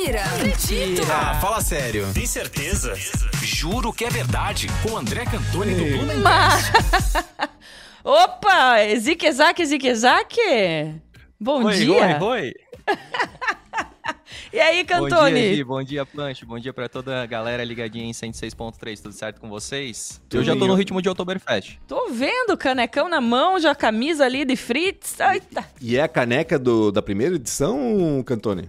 Mentira! Acredito! Ah, fala sério. Tem certeza? Juro que é verdade. Com André Cantoni do Blue Mas... Opa! Zique Zaque, Zique Zaque! Bom oi, dia! Oi, oi! E aí, Cantone? Bom dia, Gui, bom dia, Punch. Bom dia pra toda a galera ligadinha em 106.3. Tudo certo com vocês? Eu já tô no ritmo de Oktoberfest. Tô vendo, canecão na mão, já camisa ali de Fritz. Eita. E é a caneca do, da primeira edição, Cantone?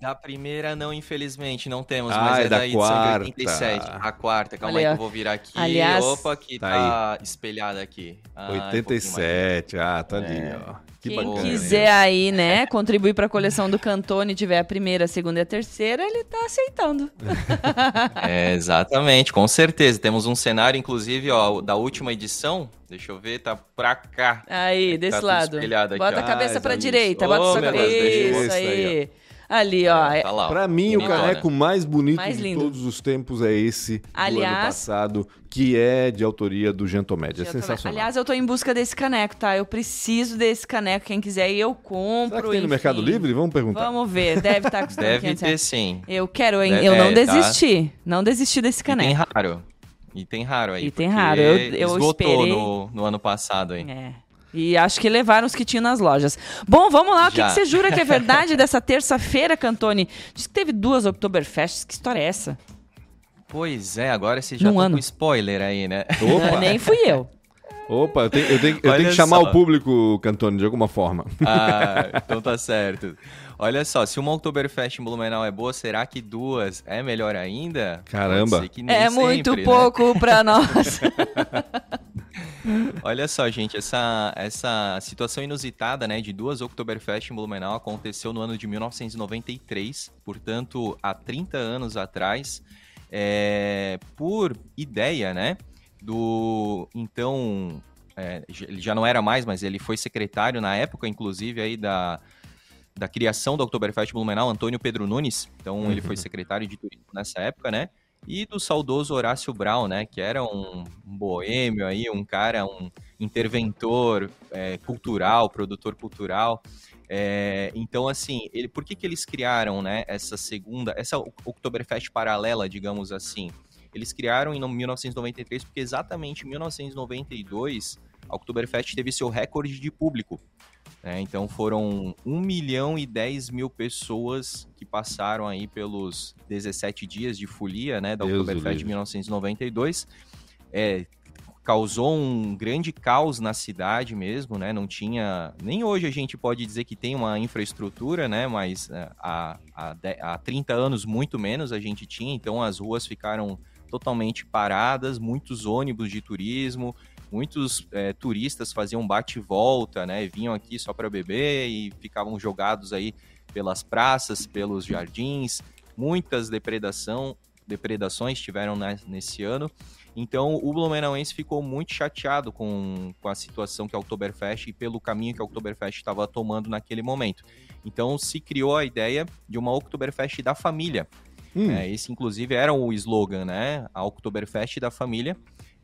Da primeira, não, infelizmente, não temos, Ah, mas é é, da da edição quarta. de 87. A quarta, calma Olha, aí que eu vou virar aqui. aliás- Opa, que Tá tá, espelhada aqui. Ah, um pouquinho mais. 87. Ah, tá ali, É. ó. Que Quem bacana. quiser aí, né, contribuir pra coleção do Cantone, tiver a primeira, a segunda e a terceira, ele tá aceitando. É, exatamente, com certeza. Temos um cenário, inclusive, ó, da última edição. Deixa eu ver, tá pra cá. Aí, desse tudo lado. espelhado aqui, bota a cabeça Ah, pra isso. direita, Oh, bota sua meu cabeça. Isso isso aí. aí, Ali, ó. é- Tá lá, ó. Pra mim, o Bonitona. caneco mais bonito Mais de todos os tempos é esse do ano Aliás- passado, que é de autoria do Gentomed. É sensacional. Aliás, eu tô em busca desse caneco, tá? Eu preciso desse caneco. Quem quiser, eu compro. Será que tem no enfim. Mercado Livre? Vamos perguntar. Vamos ver. Deve estar custando Deve 500 ter reais. sim. Eu quero, hein? É, Eu não é, tá. desisti. Não desisti desse E tem caneco. raro. E tem raro aí. E tem raro. Eu- eu esgotou esperei. no, no ano passado aí. É. E acho que levaram os que tinham nas lojas. Bom, vamos lá. O que, que você jura que é verdade dessa terça-feira, Cantone? Diz que teve duas Oktoberfests. Que história é essa? Pois é, agora você já Num tá ano. com spoiler aí, né? Opa, Nem fui eu. opa eu tenho, eu tenho- eu tenho que chamar só. o público, Cantone, de alguma forma. Ah, então tá certo. Olha só, se uma Oktoberfest em Blumenau é boa, será que duas é melhor ainda? Caramba. É muito sempre, né? pouco pra nós. Olha só, gente, essa, essa situação inusitada, né, de duas Oktoberfest em Blumenau aconteceu no ano de 1993, portanto, há 30 anos atrás, é, por ideia, né, do então, é, ele já não era mais, mas ele foi secretário na época, inclusive, aí da, da criação da Oktoberfest Blumenau, Antônio Pedro Nunes, então ele foi secretário de turismo nessa época, né, e do saudoso Horácio Brown, né, que era um, boêmio aí, um cara, um interventor é, cultural, produtor cultural. É, então, assim, ele, por que, que eles criaram, né, essa segunda, essa Oktoberfest paralela, digamos assim? Eles criaram em 1993 porque exatamente em 1992 a Oktoberfest teve seu recorde de público. Né? então foram 1 milhão e 10 mil pessoas que passaram aí pelos 17 dias de folia né, da Oktoberfest de livre. 1992. É, causou um grande caos na cidade mesmo, né? Não tinha. Nem hoje a gente pode dizer que tem uma infraestrutura, né? Mas é, há, há, há 30 anos, muito menos a gente tinha, então as ruas ficaram totalmente paradas, muitos ônibus de turismo, muitos é, turistas faziam bate e volta, né? Vinham aqui só para beber e ficavam jogados aí pelas praças, pelos jardins. Muitas depredação, depredações tiveram nesse ano. Então o Blumenauense ficou muito chateado com, com a situação que a Oktoberfest e pelo caminho que a Oktoberfest estava tomando naquele momento. Então se criou a ideia de uma Oktoberfest da família. Hum, É, esse, inclusive, era o slogan, né? A Oktoberfest da família.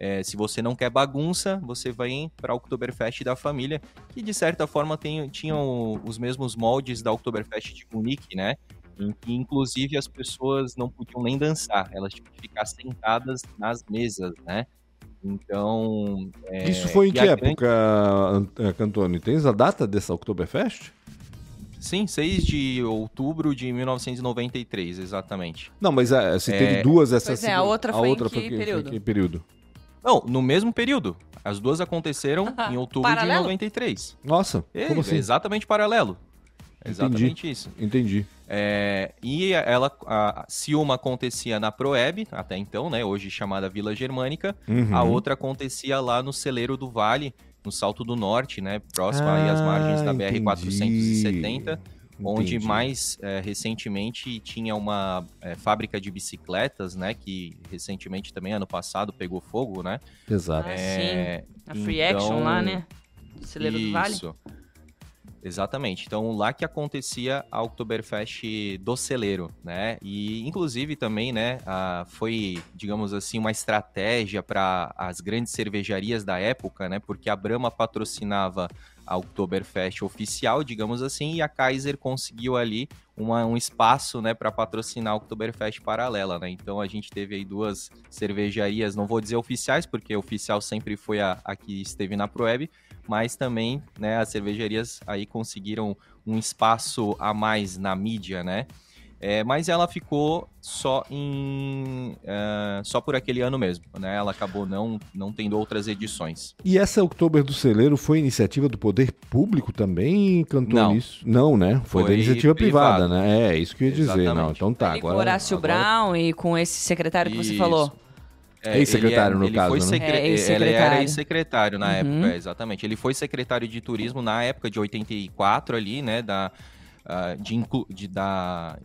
É, se você não quer bagunça, você vai para a Oktoberfest da família, que de certa forma tem, tinham os mesmos moldes da Oktoberfest de Munique, né? Em que, inclusive, as pessoas não podiam nem dançar, elas tinham que ficar sentadas nas mesas, né? Então. é, Isso foi em que a época, Ant- Cantone? Tens a data dessa Oktoberfest? Sim, 6 de outubro de 1993, exatamente. Não, mas ah, se É. teve duas, essa Pois é, a outra foi em que período? que período? Não, no mesmo período. As duas aconteceram em outubro paralelo? de 93. Nossa, e, como assim? Exatamente paralelo. Entendi. Exatamente isso. Entendi. É, e ela, a, se uma acontecia na Proeb, até então, né, hoje chamada Vila Germânica, uhum. a outra acontecia lá no Celeiro do Vale, no Salto do Norte, né, próxima ah, às margens da ah, BR-470. Entendi. onde mais é, recentemente tinha uma é, fábrica de bicicletas, né? Que recentemente também, ano passado, pegou fogo, né? Exato. Ah, é, sim. A Free então... Action lá, então, né? Do Celeiro Isso. do Vale. Isso. Exatamente. Então, lá que acontecia a Oktoberfest do celeiro, né? E, inclusive, também, né, a, foi, digamos assim, uma estratégia para as grandes cervejarias da época, né? Porque a Brahma patrocinava a Oktoberfest oficial, digamos assim, e a Kaiser conseguiu ali uma, um espaço né, para patrocinar a Oktoberfest paralela. Né? Então a gente teve aí duas cervejarias, não vou dizer oficiais, porque oficial sempre foi a, a que esteve na Proeb, mas também né, as cervejarias aí conseguiram um espaço a mais na mídia, né? É, mas ela ficou só em uh, só por aquele ano mesmo, né? Ela acabou não, não tendo outras edições. E essa Outubro do Celeiro foi iniciativa do poder público também, cantou Não. isso? Não, né? Foi, da Foi iniciativa privada, privado. né? É, isso que eu ia dizer. Não, então tá. Com Agora, o Horácio agora- Brown e com esse secretário que você Isso. falou. É, Ex-secretário, ele no ele caso, foi né? secre- É, Ele ex-secretário. era ex-secretário na Uhum. época, é, exatamente. Ele foi secretário de turismo na época de 84 ali, né, da, ah, de, inclu- de, da,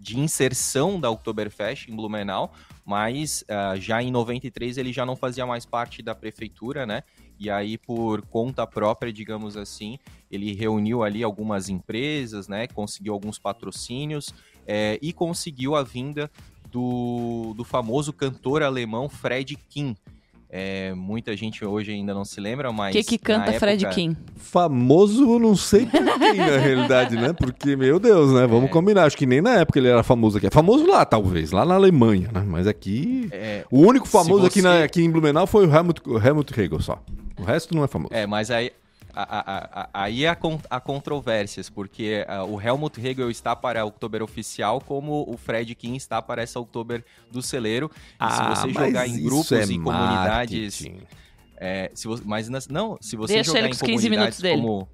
de inserção da Oktoberfest em Blumenau, mas ah, já em 93 ele já não fazia mais parte da prefeitura, né, e aí por conta própria, digamos assim, ele reuniu ali algumas empresas, né, conseguiu alguns patrocínios eh, e conseguiu a vinda do, do famoso cantor alemão Fred Kim. É, muita gente hoje ainda não se lembra, O mas. que que canta na Fred época- Kim? Famoso, não sei por quem, na realidade, né? Porque, meu Deus, né? Vamos É. combinar. Acho que nem na época ele era famoso aqui. É famoso lá, talvez, lá na Alemanha, né? Mas aqui. É, O único famoso Se aqui, você- na- aqui em Blumenau foi o Helmut, o Helmut Hegel só. O resto não é famoso. é, mas aí. A- a- a- Aí há, há controvérsias, porque ah, o Helmut Hegel está para a Oktober oficial, como o Fred Kim está para essa Oktober do celeiro. E se você jogar em grupos é e comunidades. É, se você, mas nas- não, se você Deixa jogar em com os 15 minutos comunidades dele. como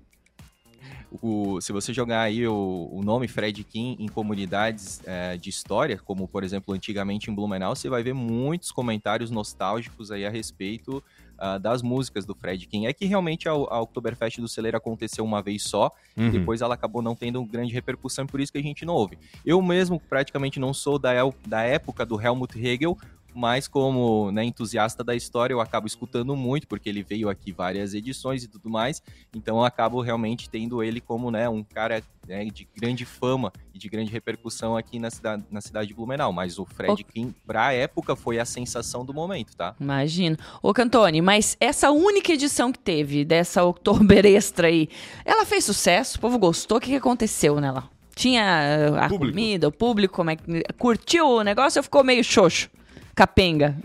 o, se você jogar aí o, o nome Fred Kim em comunidades é, de história, como por exemplo antigamente em Blumenau, você vai ver muitos comentários nostálgicos aí a respeito ah, das músicas do Fred Kim. É que realmente a, a Oktoberfest do Celeiro aconteceu uma vez só, Uhum. depois ela acabou não tendo grande repercussão, por isso que a gente não ouve. Eu mesmo praticamente não sou da, da época do Helmut Hegel, mas como né, entusiasta da história, eu acabo escutando muito, porque ele veio aqui várias edições e tudo mais, então eu acabo realmente tendo ele como né, um cara né, de grande fama e de grande repercussão aqui na cidade, na cidade de Blumenau. Mas o Fred Kim, pra época, foi a sensação do momento, tá? Imagino. Ô, Cantone, mas essa única edição que teve dessa Oktober Extra aí, ela fez sucesso? O povo gostou? O que, que aconteceu nela? Tinha uh, a Público. comida, o público, como é que... Curtiu o negócio ou ficou meio xoxo? Capenga.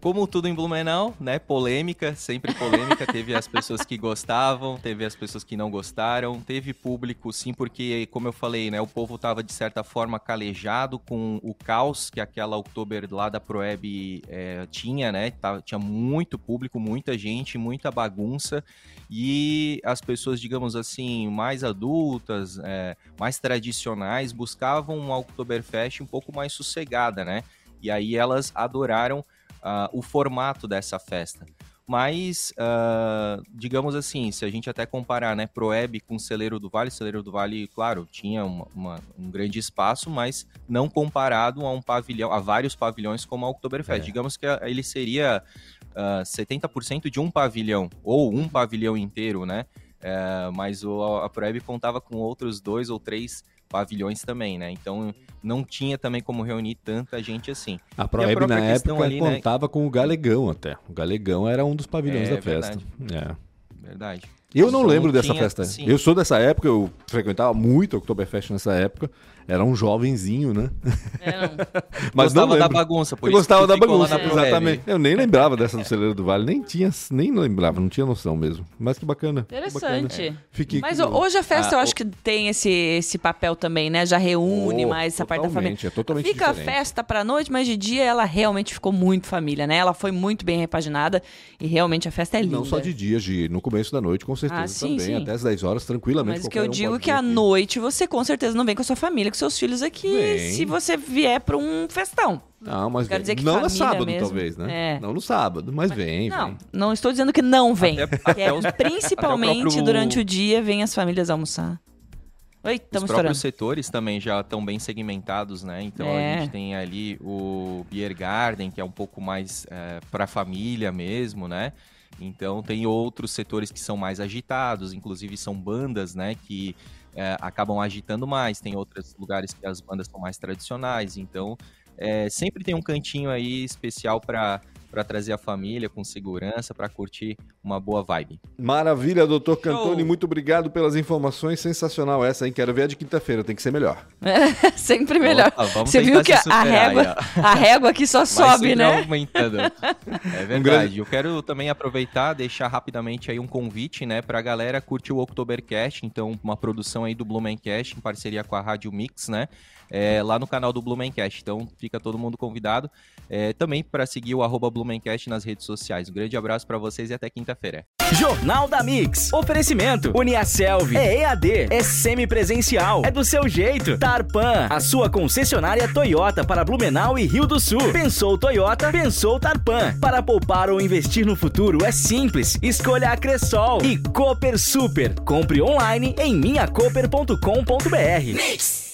Como tudo em Blumenau, né? Polêmica, sempre polêmica. teve as pessoas que gostavam, teve as pessoas que não gostaram, teve público, sim, porque, como eu falei, né? O povo tava de certa forma calejado com o caos que aquela Oktober lá da Proeb é, tinha, né? Tava- tinha muito público, muita gente, muita bagunça. E as pessoas, digamos assim, mais adultas, é, mais tradicionais, buscavam uma Oktoberfest um pouco mais sossegada, né? E aí elas adoraram ah, o formato dessa festa. Mas, ah, digamos assim, se a gente até comparar, né, Proeb com Celeiro do Vale, Celeiro do Vale, claro, tinha uma- uma- um grande espaço, mas não comparado a um pavilhão, a vários pavilhões como a Oktoberfest. É. Digamos que ah, ele seria ah, 70% de um pavilhão, ou um pavilhão inteiro, né? Eh, mas o, a Proeb contava com outros dois ou três pavilhões também, né? Então não tinha também como reunir tanta gente assim. A própria na época ali, né? contava com o Galegão até. O Galegão era um dos pavilhões É da festa. verdade. É. Verdade. Eu não lembro não dessa tinha- festa. sim. Eu sou dessa época, eu frequentava muito a Oktoberfest nessa época. Era um jovenzinho, né? É, não. Mas não gostava da lembro. bagunça, por eu isso gostava da bagunça, Proeb. exatamente. Eu nem lembrava dessa do Celeiro do Vale, nem tinha, nem lembrava, não tinha noção mesmo. Mas que bacana. que bacana. Interessante. Fiquei Mas hoje a festa Ah, eu o- acho que tem esse, esse papel também, né? Já reúne Oh, mais essa parte da família. totalmente, É totalmente Fica a diferente. festa pra noite, mas de dia ela realmente ficou muito família, né? Ela foi muito bem repaginada e realmente a festa é linda. Não só de dia, de, no começo da noite, com certeza Ah, sim, também. sim. Até as 10 horas, tranquilamente. Mas o que eu um digo é que à aqui. noite você com certeza não vem com a sua família, com seus filhos aqui, Vem. se você vier pra um festão. Não, mas Quero vem. dizer que não no sábado, mesmo. talvez, né? É. Não no sábado, mas vem, Não, vem. não estou dizendo que não vem. Até- que é até os- principalmente o próprio- durante o dia vem as famílias almoçar. Oi, Os estamos próprios estourando. setores também já estão bem segmentados, né? Então É. a gente tem ali o Beer Garden, que é um pouco mais para a família mesmo, né? Então tem outros setores que são mais agitados, inclusive são bandas, né? Que é, acabam agitando mais. Tem outros lugares que as bandas são mais tradicionais. Então é, sempre tem um cantinho aí especial para para trazer a família com segurança, para curtir uma boa vibe. Maravilha, doutor Cantoni, muito obrigado pelas informações. Sensacional essa, hein? Quero ver a de quinta-feira, tem que ser melhor. sempre melhor. Opa, vamos Você viu que a régua, a régua aqui só sobe, né? aumentando. É verdade. grande- Eu quero também aproveitar, deixar rapidamente aí um convite, né, pra galera curtir o Oktobercast, então uma produção aí do Blumencast em parceria com a Rádio Mix, né? É, lá no canal do Blumencast. Então fica todo mundo convidado. É, também para seguir o arroba Blumencast nas redes sociais. Um grande abraço para vocês e até quinta-feira. Jornal da Mix. Oferecimento. Uniaselv. É EAD. É semipresencial. É do seu jeito. Tarpan. A sua concessionária Toyota para Blumenau e Rio do Sul. Pensou Toyota? Pensou Tarpan. Para poupar ou investir no futuro é simples. Escolha a Cressol. E Cooper Super. Compre online em minhacoper.com.br.